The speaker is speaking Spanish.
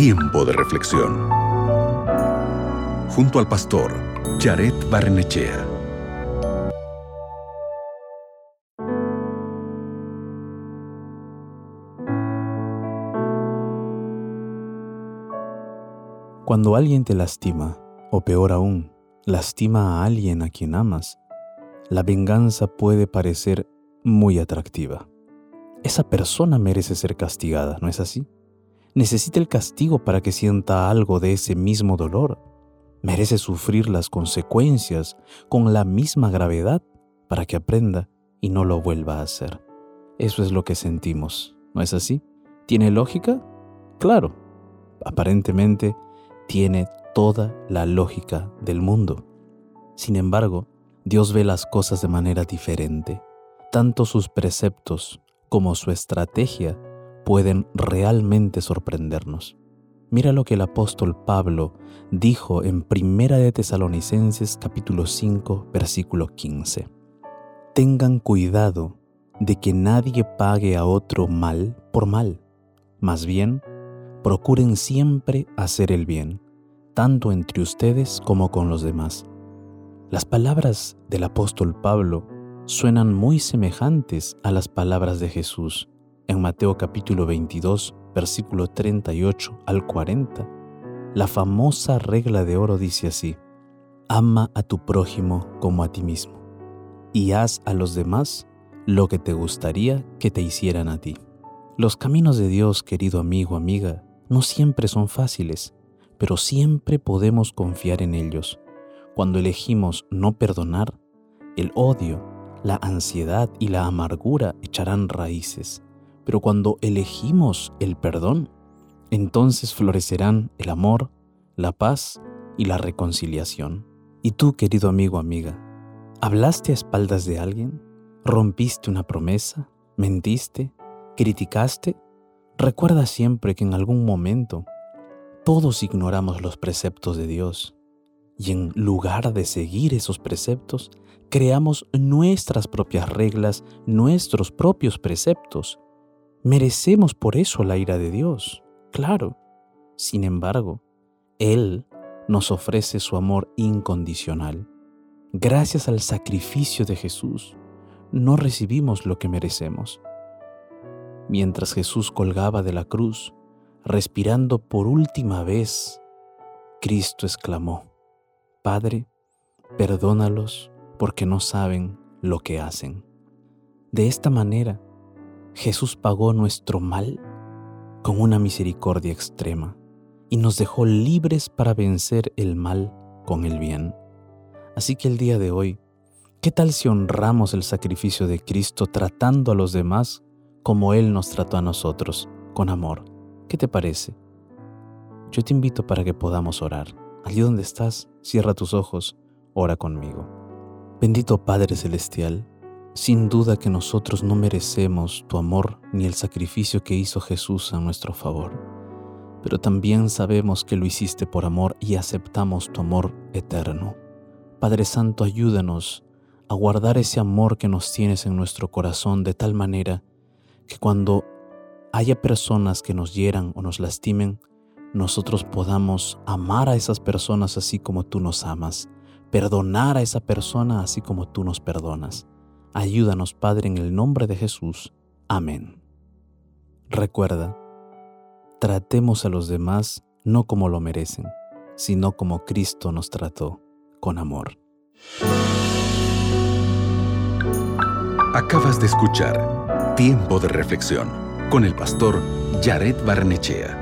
Tiempo de reflexión. Junto al pastor Jared Barnechea. Cuando alguien te lastima, o peor aún, lastima a alguien a quien amas, la venganza puede parecer muy atractiva. Esa persona merece ser castigada, ¿no es así? Necesita el castigo para que sienta algo de ese mismo dolor. Merece sufrir las consecuencias con la misma gravedad para que aprenda y no lo vuelva a hacer. Eso es lo que sentimos, ¿no es así? ¿Tiene lógica? Claro, aparentemente tiene toda la lógica del mundo. Sin embargo, Dios ve las cosas de manera diferente. Tanto sus preceptos como su estrategia pueden realmente sorprendernos. Mira lo que el apóstol Pablo dijo en Primera de Tesalonicenses capítulo 5 versículo 15. Tengan cuidado de que nadie pague a otro mal por mal. Más bien, procuren siempre hacer el bien, tanto entre ustedes como con los demás. Las palabras del apóstol Pablo suenan muy semejantes a las palabras de Jesús en Mateo capítulo 22, versículo 38 al 40, la famosa regla de oro dice así, ama a tu prójimo como a ti mismo, y haz a los demás lo que te gustaría que te hicieran a ti. Los caminos de Dios, querido amigo, amiga, no siempre son fáciles, pero siempre podemos confiar en ellos. Cuando elegimos no perdonar, el odio, la ansiedad y la amargura echarán raíces pero cuando elegimos el perdón, entonces florecerán el amor, la paz y la reconciliación. ¿Y tú, querido amigo, amiga, hablaste a espaldas de alguien? ¿Rompiste una promesa? ¿Mentiste? ¿Criticaste? Recuerda siempre que en algún momento todos ignoramos los preceptos de Dios y en lugar de seguir esos preceptos, creamos nuestras propias reglas, nuestros propios preceptos Merecemos por eso la ira de Dios, claro. Sin embargo, Él nos ofrece su amor incondicional. Gracias al sacrificio de Jesús, no recibimos lo que merecemos. Mientras Jesús colgaba de la cruz, respirando por última vez, Cristo exclamó, Padre, perdónalos porque no saben lo que hacen. De esta manera, Jesús pagó nuestro mal con una misericordia extrema y nos dejó libres para vencer el mal con el bien. Así que el día de hoy, ¿qué tal si honramos el sacrificio de Cristo tratando a los demás como Él nos trató a nosotros, con amor? ¿Qué te parece? Yo te invito para que podamos orar. Allí donde estás, cierra tus ojos, ora conmigo. Bendito Padre Celestial, sin duda que nosotros no merecemos tu amor ni el sacrificio que hizo Jesús a nuestro favor, pero también sabemos que lo hiciste por amor y aceptamos tu amor eterno. Padre Santo, ayúdanos a guardar ese amor que nos tienes en nuestro corazón de tal manera que cuando haya personas que nos hieran o nos lastimen, nosotros podamos amar a esas personas así como tú nos amas, perdonar a esa persona así como tú nos perdonas Ayúdanos, Padre, en el nombre de Jesús. Amén. Recuerda, tratemos a los demás no como lo merecen, sino como Cristo nos trató, con amor. Acabas de escuchar Tiempo de Reflexión con el pastor Jared Barnechea.